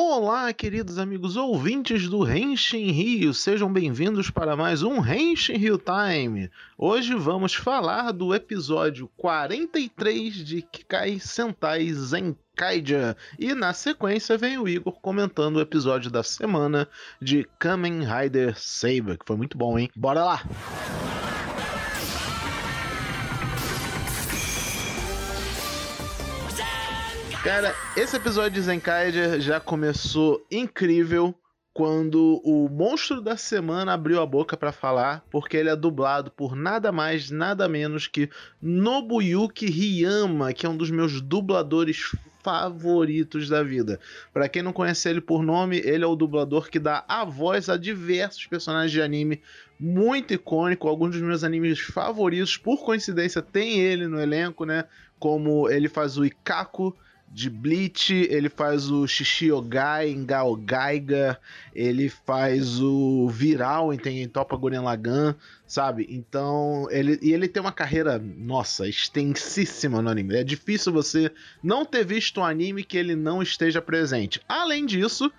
Olá, queridos amigos ouvintes do Henshin Rio, sejam bem-vindos para mais um Henshin Rio Time. Hoje vamos falar do episódio 43 de Kikai Sentai Zenkaija e na sequência vem o Igor comentando o episódio da semana de Kamen Rider Saber, que foi muito bom, hein? Bora lá! Cara, esse episódio de Zenkaiger já começou incrível quando o monstro da semana abriu a boca para falar, porque ele é dublado por nada mais, nada menos que Nobuyuki Ryama, que é um dos meus dubladores favoritos da vida. Para quem não conhece ele por nome, ele é o dublador que dá a voz a diversos personagens de anime muito icônico, alguns dos meus animes favoritos, por coincidência, tem ele no elenco, né? Como ele faz o Ikako de Bleach, ele faz o Shishiogai em Gaogaiga, ele faz o Viral em Tengentopa Guren Lagan, sabe? Então, ele e ele tem uma carreira, nossa, extensíssima no anime. É difícil você não ter visto um anime que ele não esteja presente. Além disso,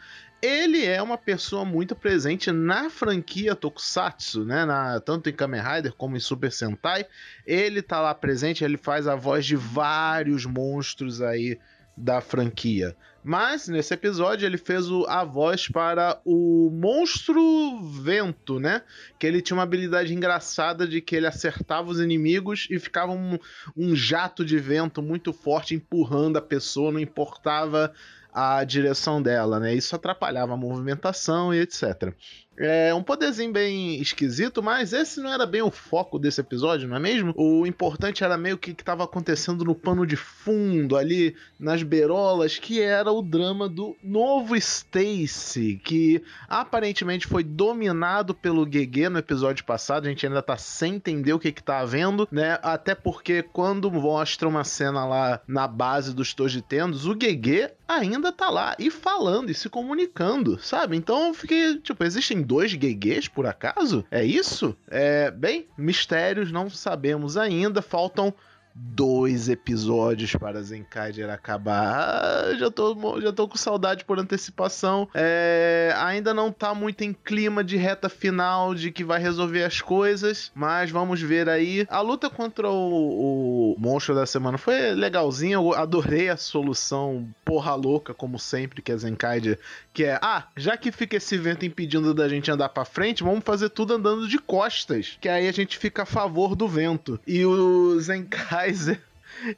ele é uma pessoa muito presente na franquia Tokusatsu, né? Na, tanto em Kamen Rider como em Super Sentai. Ele tá lá presente, ele faz a voz de vários monstros aí da franquia. Mas nesse episódio ele fez o, a voz para o monstro vento, né? Que ele tinha uma habilidade engraçada de que ele acertava os inimigos e ficava um, um jato de vento muito forte empurrando a pessoa, não importava a direção dela, né? Isso atrapalhava a movimentação e etc. É um poderzinho bem esquisito, mas esse não era bem o foco desse episódio, não é mesmo? O importante era meio que que estava acontecendo no pano de fundo, ali nas berolas, que era o drama do novo Stacy, que aparentemente foi dominado pelo GG no episódio passado. A gente ainda tá sem entender o que que tá havendo, né? Até porque quando mostra uma cena lá na base dos Tojitendos, o GG ainda tá lá e falando e se comunicando, sabe? Então eu fiquei, tipo, existem dois Geguês, por acaso? É isso? É, bem, mistérios não sabemos ainda, faltam dois episódios para Zenkaiger acabar. Ah, já, tô, já tô com saudade por antecipação. É, ainda não tá muito em clima de reta final de que vai resolver as coisas, mas vamos ver aí. A luta contra o, o monstro da semana foi legalzinha. Eu adorei a solução porra louca, como sempre, que é Zenkaiger, que é, ah, já que fica esse vento impedindo da gente andar para frente, vamos fazer tudo andando de costas, que aí a gente fica a favor do vento. E o Zenkai Kaiser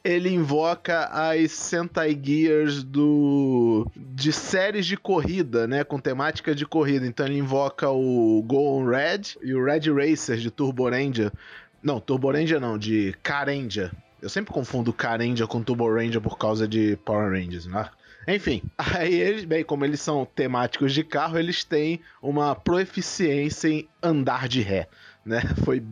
ele invoca as Sentai Gears do de séries de corrida, né, com temática de corrida. Então ele invoca o Go On Red e o Red Racer de Turbo Ranger. Não, Turbo Ranger não, de Carendia. Eu sempre confundo Carendia com Turbo Ranger por causa de Power Rangers, né? Enfim, aí eles, bem, como eles são temáticos de carro, eles têm uma proeficiência em andar de ré né? Foi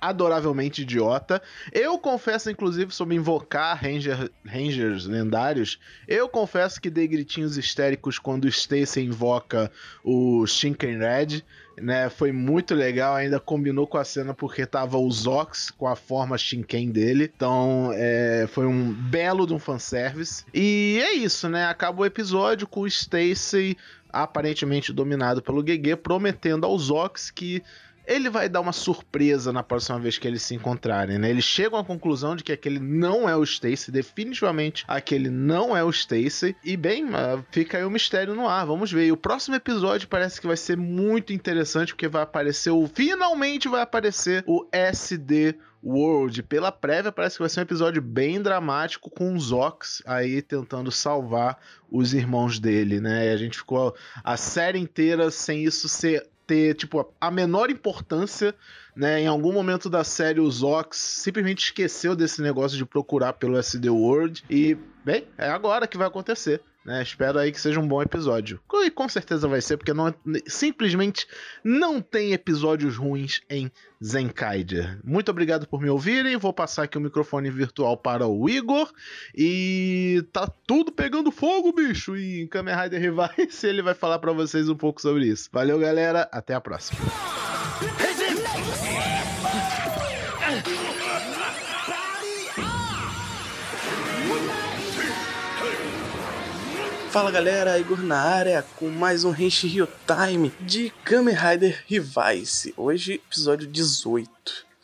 adoravelmente idiota. Eu confesso, inclusive, sobre invocar Ranger, Rangers lendários, eu confesso que dei gritinhos histéricos quando o Stacy invoca o Shinken Red, né? Foi muito legal, ainda combinou com a cena porque tava o Zox com a forma Shinken dele. Então, é, foi um belo de um fanservice. E é isso, né? Acaba o episódio com o Stacy aparentemente dominado pelo GG, prometendo ao Zox que ele vai dar uma surpresa na próxima vez que eles se encontrarem, né? Eles chegam à conclusão de que aquele não é o Stacy, definitivamente aquele não é o Stacy. E bem, ah, fica aí o mistério no ar, vamos ver. E o próximo episódio parece que vai ser muito interessante porque vai aparecer o finalmente vai aparecer o SD World. Pela prévia, parece que vai ser um episódio bem dramático com os Ox aí tentando salvar os irmãos dele, né? E a gente ficou a série inteira sem isso ser ter, tipo, a menor importância, né? Em algum momento da série, o Zox simplesmente esqueceu desse negócio de procurar pelo SD World. E, bem, é agora que vai acontecer. Né, espero aí que seja um bom episódio. E com certeza vai ser, porque não, simplesmente não tem episódios ruins em Zenkaiger. Muito obrigado por me ouvirem. Vou passar aqui o microfone virtual para o Igor. E tá tudo pegando fogo, bicho. E em Kamen Rider Revice ele vai falar para vocês um pouco sobre isso. Valeu, galera. Até a próxima. Fala galera, Igor na área com mais um Henshi Rio Time de Kamen Rider Revice. Hoje, episódio 18.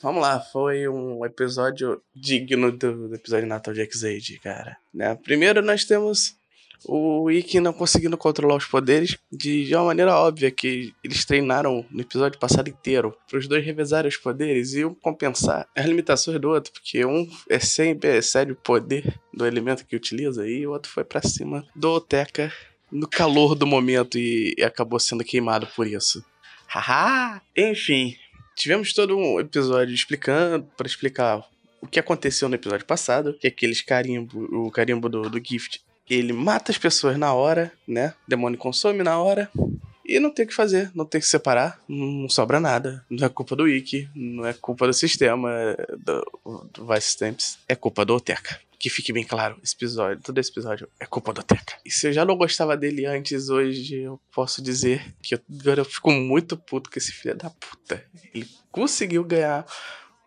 Vamos lá, foi um episódio digno do, episódio Natal de X-Aid, cara. Né? Primeiro nós temos o Ikki não conseguindo controlar os poderes de, uma maneira óbvia que eles treinaram no episódio passado inteiro para os dois revezarem os poderes e um compensar as limitações do outro, porque um é sempre excede o poder do elemento que utiliza e o outro foi para cima do Oteka no calor do momento e, e acabou sendo queimado por isso. Haha! Enfim, tivemos todo um episódio explicando para explicar o que aconteceu no episódio passado, que aqueles carimbo, o carimbo do, do Gift ele mata as pessoas na hora, né? O demônio consome na hora. E não tem o que fazer, não tem que separar, não sobra nada. Não é culpa do Wiki, não é culpa do sistema do, do Vice Stamps, é culpa do Oteca. Que fique bem claro, esse episódio, todo esse episódio é culpa do Oteca. E se eu já não gostava dele antes, hoje eu posso dizer que eu, agora eu fico muito puto com esse filho da puta. Ele conseguiu ganhar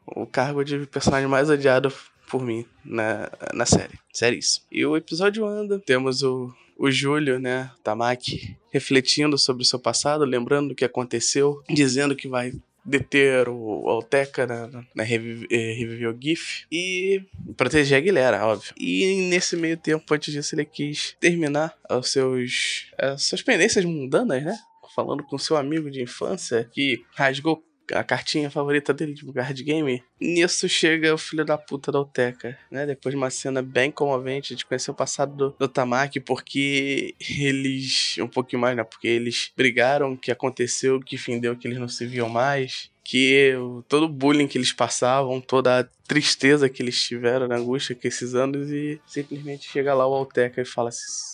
o cargo de personagem mais odiado por mim na, na série. Sério isso. E o episódio anda. Temos o, o Júlio, né, Tamaki, refletindo sobre o seu passado, lembrando o que aconteceu, dizendo que vai deter o Alteca na, na eh, reviver o GIF e proteger a Guilherme, óbvio. E nesse meio tempo, antes disso, ele quis terminar os seus, as suas pendências mundanas, né? Falando com seu amigo de infância que rasgou a cartinha favorita dele de card game. Nisso chega o filho da puta da Alteca, né? Depois de uma cena bem comovente de conhecer o passado do, do Tamaki, porque eles. Um pouquinho mais, né? Porque eles brigaram, o que aconteceu, que fim deu que eles não se viam mais que todo o bullying que eles passavam, toda a tristeza que eles tiveram, na angústia que esses anos, e simplesmente chega lá o Alteca e fala,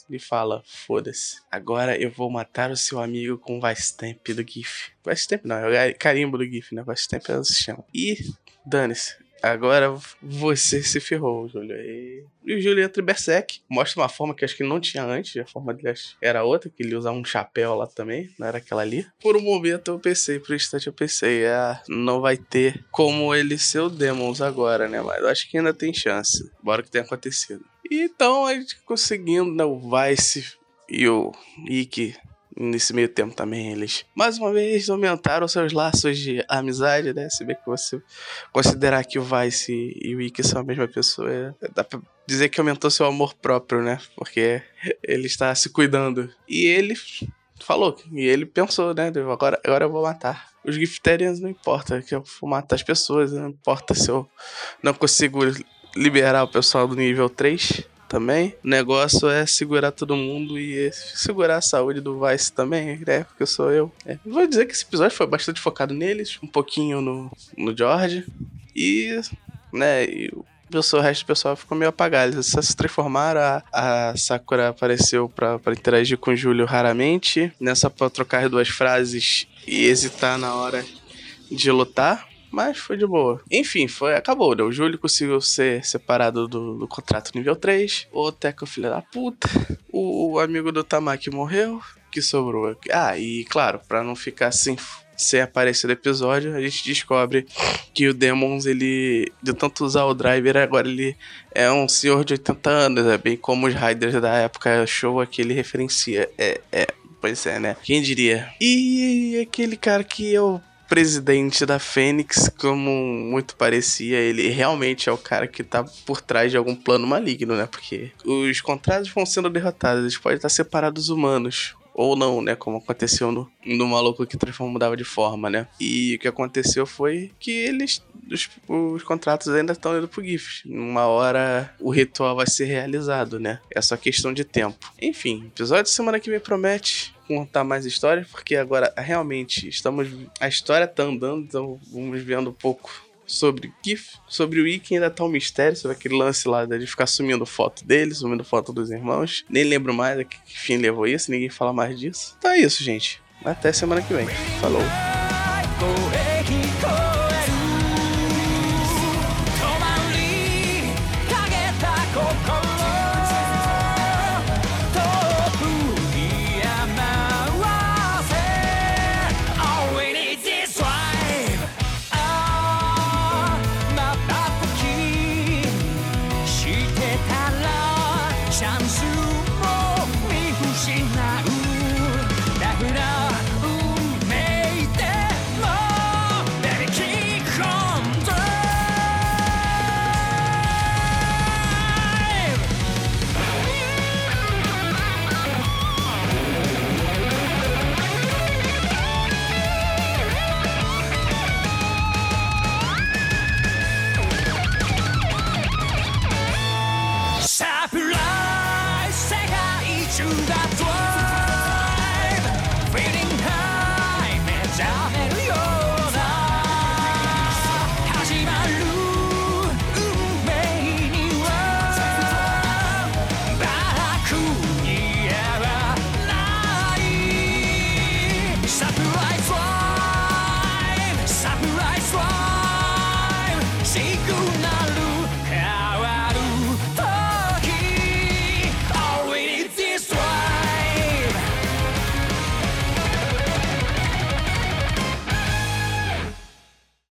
e fala, foda-se, agora eu vou matar o seu amigo com o Vice-Stamp do GIF. Vice-Stamp não, é o carimbo do GIF, né? Vice-Stamp é o chama. E, dane-se, Agora você se ferrou, Júlio. E, e o Júlio entra em Berserk. Mostra uma forma que acho que ele não tinha antes. A forma dele era outra, que ele usava um chapéu lá também. Não era aquela ali. Por um momento eu pensei, por um instante eu pensei, ah, não vai ter como ele ser o Demons agora, né? Mas eu acho que ainda tem chance. Bora que tenha acontecido. E então a gente conseguindo, né? O Vice e o Ikki nesse meio tempo também eles mais uma vez aumentaram seus laços de amizade, né? Se bem que você considerar que o Vice e o Ikki são a mesma pessoa, é, dá pra dizer que aumentou seu amor próprio, né? Porque ele está se cuidando. E ele falou, e ele pensou, né? Agora, agora eu vou matar. Os Gifterians não importa, que eu vou matar as pessoas, não importa se eu não consigo liberar o pessoal do nível 3 também. O negócio é segurar todo mundo e segurar a saúde do Vice também, né? Porque sou eu. É. Vou dizer que esse episódio foi bastante focado neles, um pouquinho no, no George. E, né, o o resto do pessoal ficou meio apagado. Eles se transformaram. A, a Sakura apareceu pra interagir com o Júlio raramente. Nessa pra trocar duas frases e hesitar na hora de lutar. Mas foi de boa. Enfim, foi, acabou. Né? O Júlio conseguiu ser separado do, do contrato nível 3. O Teco, filho da puta. O, o amigo do Tamaki morreu. Que sobrou. Ah, e claro, pra não ficar assim sem aparecer no episódio, a gente descobre que o Demons, ele, de tanto usar o driver, agora ele é um senhor de 80 anos, é bem como os Riders da época show que ele referencia. É, é, pois é, né? Quem diria? E aquele cara que eu presidente da Fênix, como muito parecia, ele realmente é o cara que tá por trás de algum plano maligno, né? Porque os contratos vão sendo derrotados, eles podem estar separados dos humanos. Ou não, né? Como aconteceu no, no maluco que transforma mudava de forma, né? E o que aconteceu foi que eles. Os, os contratos ainda estão indo pro GIF. Uma hora o ritual vai ser realizado, né? É só questão de tempo. Enfim, episódio de semana que me promete contar mais histórias, porque agora realmente estamos. A história tá andando, então vamos vendo um pouco sobre GIF, sobre o Ikki ainda tá um mistério, sobre aquele lance lá de ficar sumindo foto dele, sumindo foto dos irmãos. Nem lembro mais a que fim levou isso, ninguém fala mais disso. Então é isso, gente. Até semana que vem. Falou.